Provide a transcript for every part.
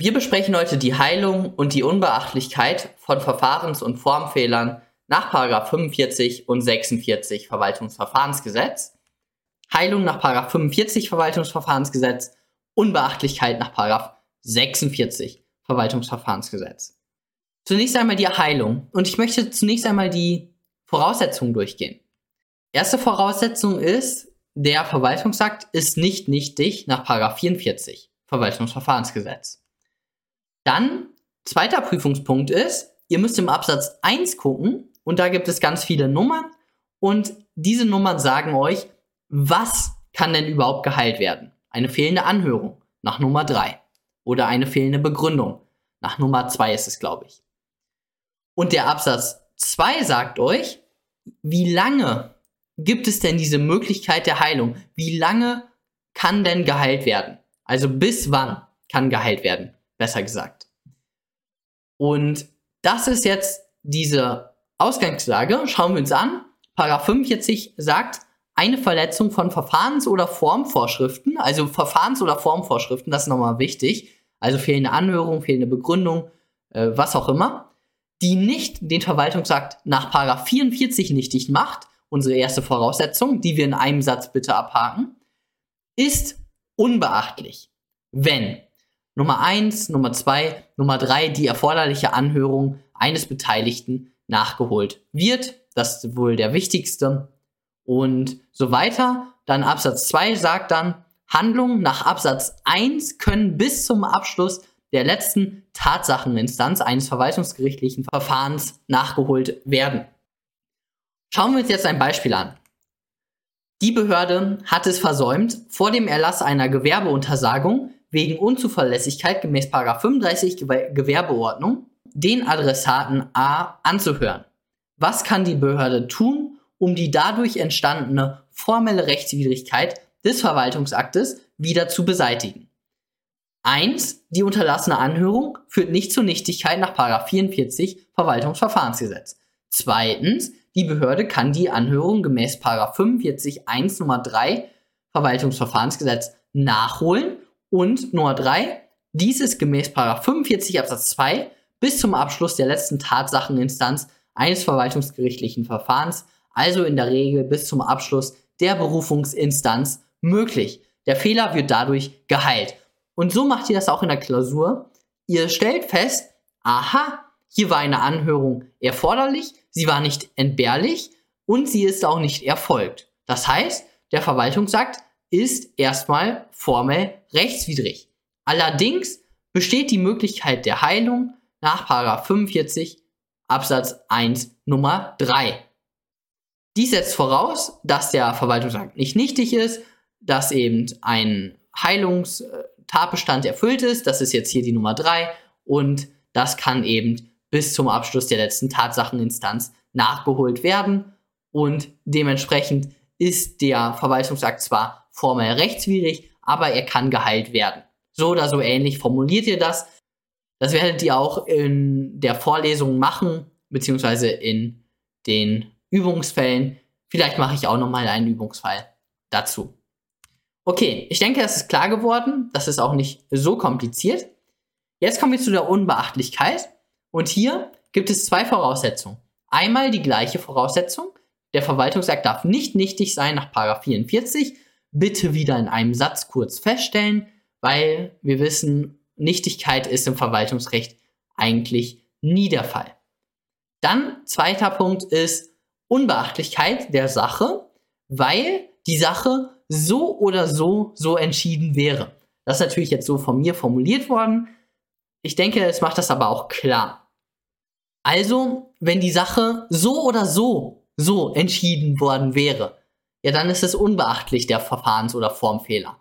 Wir besprechen heute die Heilung und die Unbeachtlichkeit von Verfahrens- und Formfehlern nach 45 und 46 Verwaltungsverfahrensgesetz, Heilung nach 45 Verwaltungsverfahrensgesetz, Unbeachtlichkeit nach 46 Verwaltungsverfahrensgesetz. Zunächst einmal die Heilung und ich möchte zunächst einmal die Voraussetzungen durchgehen. Erste Voraussetzung ist, der Verwaltungsakt ist nicht nichtig nach 44 Verwaltungsverfahrensgesetz. Dann, zweiter Prüfungspunkt ist, ihr müsst im Absatz 1 gucken und da gibt es ganz viele Nummern und diese Nummern sagen euch, was kann denn überhaupt geheilt werden? Eine fehlende Anhörung nach Nummer 3 oder eine fehlende Begründung nach Nummer 2 ist es, glaube ich. Und der Absatz 2 sagt euch, wie lange gibt es denn diese Möglichkeit der Heilung? Wie lange kann denn geheilt werden? Also bis wann kann geheilt werden, besser gesagt. Und das ist jetzt diese Ausgangslage. Schauen wir uns an. Paragraph 45 sagt, eine Verletzung von Verfahrens- oder Formvorschriften, also Verfahrens- oder Formvorschriften, das ist nochmal wichtig, also fehlende Anhörung, fehlende Begründung, äh, was auch immer, die nicht den Verwaltungsakt nach Paragraph 44 nichtig macht, unsere erste Voraussetzung, die wir in einem Satz bitte abhaken, ist unbeachtlich, wenn Nummer 1, Nummer 2, Nummer 3 die erforderliche Anhörung eines Beteiligten nachgeholt wird. Das ist wohl der wichtigste. Und so weiter. Dann Absatz 2 sagt dann, Handlungen nach Absatz 1 können bis zum Abschluss der letzten Tatsacheninstanz eines verwaltungsgerichtlichen Verfahrens nachgeholt werden. Schauen wir uns jetzt ein Beispiel an. Die Behörde hat es versäumt, vor dem Erlass einer Gewerbeuntersagung wegen Unzuverlässigkeit gemäß 35 Gewerbeordnung den Adressaten A anzuhören. Was kann die Behörde tun, um die dadurch entstandene formelle Rechtswidrigkeit des Verwaltungsaktes wieder zu beseitigen? 1. Die unterlassene Anhörung führt nicht zur Nichtigkeit nach 44 Verwaltungsverfahrensgesetz. Zweitens, die Behörde kann die Anhörung gemäß 45 1 Nummer 3 Verwaltungsverfahrensgesetz nachholen und Nummer 3, dies ist gemäß 45 Absatz 2 bis zum Abschluss der letzten Tatsacheninstanz eines verwaltungsgerichtlichen Verfahrens, also in der Regel bis zum Abschluss der Berufungsinstanz möglich. Der Fehler wird dadurch geheilt. Und so macht ihr das auch in der Klausur. Ihr stellt fest, aha, hier war eine Anhörung erforderlich, sie war nicht entbehrlich und sie ist auch nicht erfolgt. Das heißt, der Verwaltungsakt ist erstmal formell rechtswidrig. Allerdings besteht die Möglichkeit der Heilung nach 45 Absatz 1 Nummer 3. Dies setzt voraus, dass der Verwaltungsakt nicht nichtig ist, dass eben ein Heilungstatbestand erfüllt ist, das ist jetzt hier die Nummer 3 und das kann eben bis zum Abschluss der letzten Tatsacheninstanz nachgeholt werden und dementsprechend ist der Verwaltungsakt zwar formell rechtswidrig, aber er kann geheilt werden. So oder so ähnlich formuliert ihr das. Das werdet ihr auch in der Vorlesung machen, beziehungsweise in den Übungsfällen. Vielleicht mache ich auch nochmal einen Übungsfall dazu. Okay, ich denke, das ist klar geworden. Das ist auch nicht so kompliziert. Jetzt kommen wir zu der Unbeachtlichkeit. Und hier gibt es zwei Voraussetzungen. Einmal die gleiche Voraussetzung. Der Verwaltungsakt darf nicht nichtig sein nach 44. Bitte wieder in einem Satz kurz feststellen, weil wir wissen, Nichtigkeit ist im Verwaltungsrecht eigentlich nie der Fall. Dann zweiter Punkt ist Unbeachtlichkeit der Sache, weil die Sache so oder so so entschieden wäre. Das ist natürlich jetzt so von mir formuliert worden. Ich denke, es macht das aber auch klar. Also, wenn die Sache so oder so so entschieden worden wäre, ja, dann ist es unbeachtlich der Verfahrens- oder Formfehler.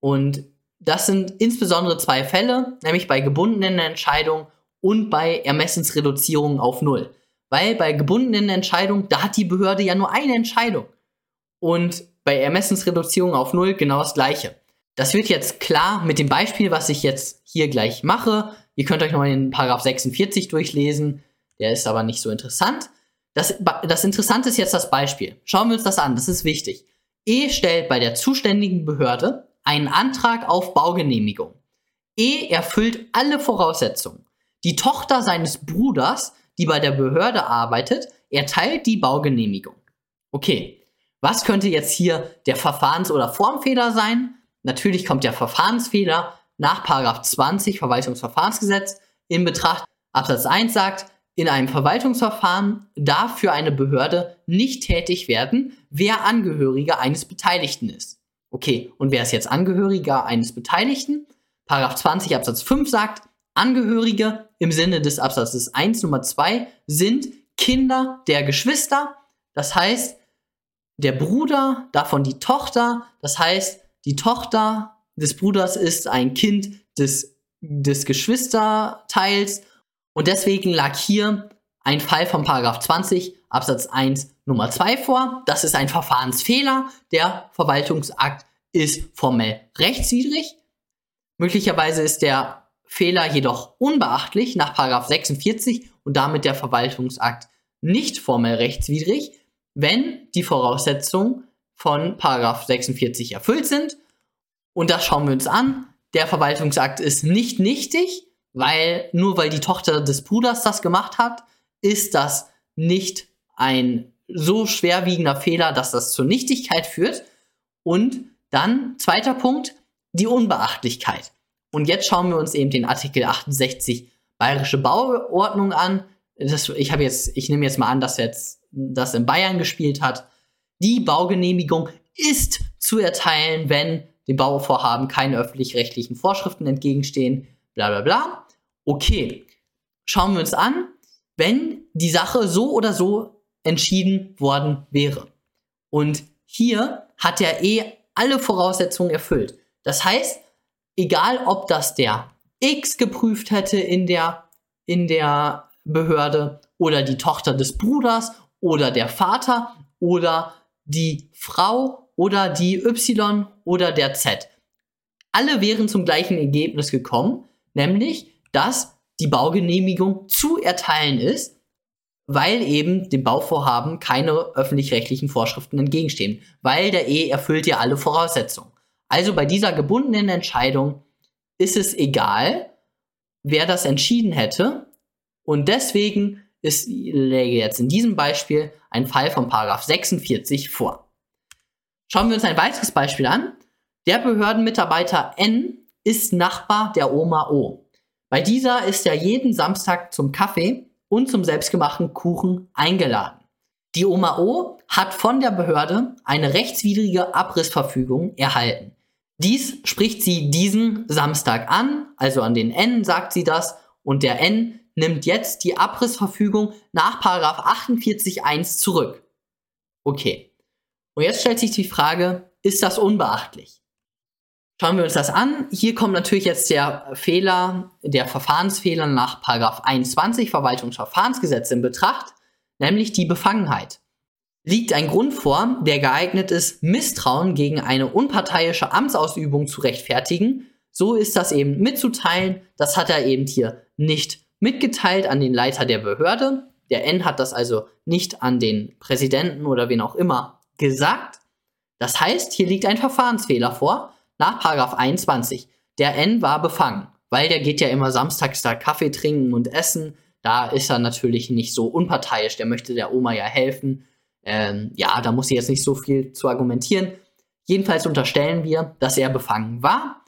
Und das sind insbesondere zwei Fälle, nämlich bei gebundenen Entscheidungen und bei Ermessensreduzierung auf Null. Weil bei gebundenen Entscheidungen, da hat die Behörde ja nur eine Entscheidung. Und bei Ermessensreduzierung auf Null genau das gleiche. Das wird jetzt klar mit dem Beispiel, was ich jetzt hier gleich mache. Ihr könnt euch nochmal den Paragraph 46 durchlesen. Der ist aber nicht so interessant. Das, das Interessante ist jetzt das Beispiel. Schauen wir uns das an, das ist wichtig. E stellt bei der zuständigen Behörde einen Antrag auf Baugenehmigung. E erfüllt alle Voraussetzungen. Die Tochter seines Bruders, die bei der Behörde arbeitet, erteilt die Baugenehmigung. Okay, was könnte jetzt hier der Verfahrens- oder Formfehler sein? Natürlich kommt der Verfahrensfehler nach 20 Verwaltungsverfahrensgesetz in Betracht. Absatz 1 sagt, in einem Verwaltungsverfahren darf für eine Behörde nicht tätig werden, wer Angehöriger eines Beteiligten ist. Okay, und wer ist jetzt Angehöriger eines Beteiligten? Paragraph 20 Absatz 5 sagt, Angehörige im Sinne des Absatzes 1 Nummer 2 sind Kinder der Geschwister, das heißt der Bruder, davon die Tochter, das heißt die Tochter des Bruders ist ein Kind des, des Geschwisterteils und deswegen lag hier ein Fall von Paragraph 20 Absatz 1 Nummer 2 vor. Das ist ein Verfahrensfehler. Der Verwaltungsakt ist formell rechtswidrig. Möglicherweise ist der Fehler jedoch unbeachtlich nach 46 und damit der Verwaltungsakt nicht formell rechtswidrig, wenn die Voraussetzungen von 46 erfüllt sind. Und das schauen wir uns an. Der Verwaltungsakt ist nicht nichtig, weil nur weil die Tochter des Bruders das gemacht hat, ist das nicht ein so schwerwiegender Fehler, dass das zur Nichtigkeit führt. Und dann, zweiter Punkt, die Unbeachtlichkeit. Und jetzt schauen wir uns eben den Artikel 68 Bayerische Bauordnung an. Das, ich habe jetzt, ich nehme jetzt mal an, dass jetzt das in Bayern gespielt hat. Die Baugenehmigung ist zu erteilen, wenn dem Bauvorhaben keine öffentlich-rechtlichen Vorschriften entgegenstehen, bla bla bla. Okay, schauen wir uns an, wenn die Sache so oder so entschieden worden wäre. Und hier hat er eh alle Voraussetzungen erfüllt. Das heißt, egal ob das der X geprüft hätte in der, in der Behörde oder die Tochter des Bruders oder der Vater oder die Frau oder die Y oder der Z. Alle wären zum gleichen Ergebnis gekommen, nämlich, dass die Baugenehmigung zu erteilen ist, weil eben dem Bauvorhaben keine öffentlich-rechtlichen Vorschriften entgegenstehen, weil der E erfüllt ja alle Voraussetzungen. Also bei dieser gebundenen Entscheidung ist es egal, wer das entschieden hätte. Und deswegen ist, läge jetzt in diesem Beispiel ein Fall von Paragraph 46 vor. Schauen wir uns ein weiteres Beispiel an. Der Behördenmitarbeiter N ist Nachbar der Oma O. Bei dieser ist er jeden Samstag zum Kaffee und zum selbstgemachten Kuchen eingeladen. Die Oma O hat von der Behörde eine rechtswidrige Abrissverfügung erhalten. Dies spricht sie diesen Samstag an, also an den N sagt sie das, und der N nimmt jetzt die Abrissverfügung nach 48.1 zurück. Okay. Und jetzt stellt sich die Frage, ist das unbeachtlich? Schauen wir uns das an. Hier kommt natürlich jetzt der Fehler, der Verfahrensfehler nach 21 Verwaltungsverfahrensgesetz in Betracht, nämlich die Befangenheit liegt ein Grund vor, der geeignet ist, Misstrauen gegen eine unparteiische Amtsausübung zu rechtfertigen. So ist das eben mitzuteilen. Das hat er eben hier nicht mitgeteilt an den Leiter der Behörde. Der N hat das also nicht an den Präsidenten oder wen auch immer gesagt. Das heißt, hier liegt ein Verfahrensfehler vor nach 21. Der N war befangen, weil der geht ja immer samstags da Kaffee trinken und essen. Da ist er natürlich nicht so unparteiisch. Der möchte der Oma ja helfen. Ähm, ja, da muss ich jetzt nicht so viel zu argumentieren. Jedenfalls unterstellen wir, dass er befangen war.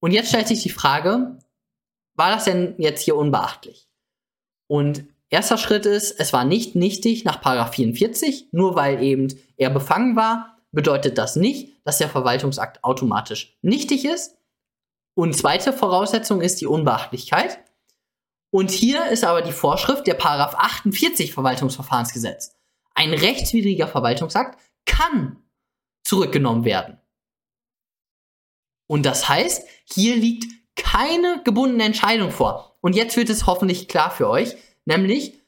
Und jetzt stellt sich die Frage, war das denn jetzt hier unbeachtlich? Und erster Schritt ist, es war nicht nichtig nach 44, nur weil eben er befangen war, bedeutet das nicht, dass der Verwaltungsakt automatisch nichtig ist. Und zweite Voraussetzung ist die Unbeachtlichkeit. Und hier ist aber die Vorschrift der Paragraph 48 Verwaltungsverfahrensgesetz. Ein rechtswidriger Verwaltungsakt kann zurückgenommen werden. Und das heißt, hier liegt keine gebundene Entscheidung vor. Und jetzt wird es hoffentlich klar für euch, nämlich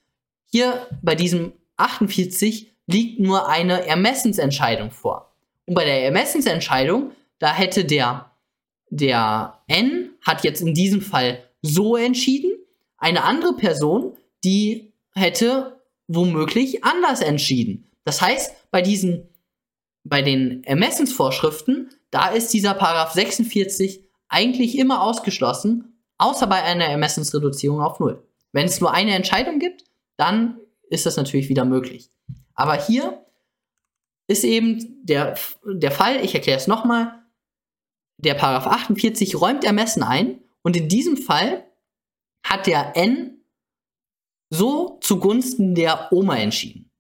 hier bei diesem 48 liegt nur eine Ermessensentscheidung vor. Und bei der Ermessensentscheidung, da hätte der, der N hat jetzt in diesem Fall so entschieden, eine andere Person, die hätte womöglich anders entschieden. Das heißt, bei diesen, bei den Ermessensvorschriften, da ist dieser Paragraph 46 eigentlich immer ausgeschlossen, außer bei einer Ermessensreduzierung auf Null. Wenn es nur eine Entscheidung gibt, dann ist das natürlich wieder möglich. Aber hier ist eben der, der Fall, ich erkläre es nochmal, der Paragraph 48 räumt Ermessen ein und in diesem Fall hat der N so zugunsten der Oma entschieden.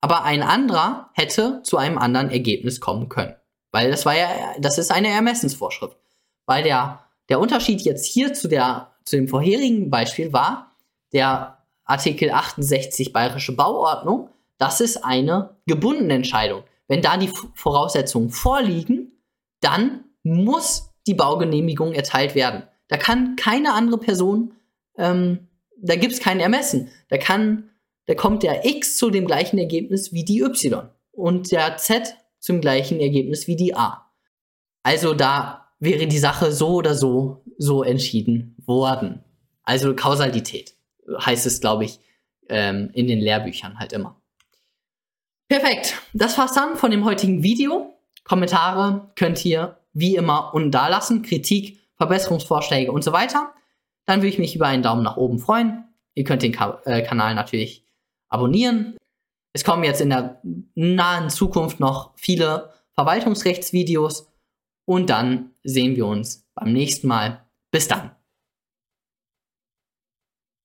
Aber ein anderer hätte zu einem anderen Ergebnis kommen können. Weil das war ja, das ist eine Ermessensvorschrift. Weil der, der Unterschied jetzt hier zu, der, zu dem vorherigen Beispiel war, der Artikel 68 Bayerische Bauordnung, das ist eine gebundene Entscheidung. Wenn da die Voraussetzungen vorliegen, dann muss die Baugenehmigung erteilt werden. Da kann keine andere Person, ähm, da gibt es kein Ermessen. Da kann, da kommt der X zu dem gleichen Ergebnis wie die Y und der Z zum gleichen Ergebnis wie die A. Also da wäre die Sache so oder so so entschieden worden. Also Kausalität heißt es, glaube ich, ähm, in den Lehrbüchern halt immer. Perfekt. Das war's dann von dem heutigen Video. Kommentare könnt ihr wie immer unten da lassen. Kritik, Verbesserungsvorschläge und so weiter. Dann würde ich mich über einen Daumen nach oben freuen. Ihr könnt den Ka äh, Kanal natürlich abonnieren. Es kommen jetzt in der nahen Zukunft noch viele Verwaltungsrechtsvideos und dann sehen wir uns beim nächsten Mal. Bis dann.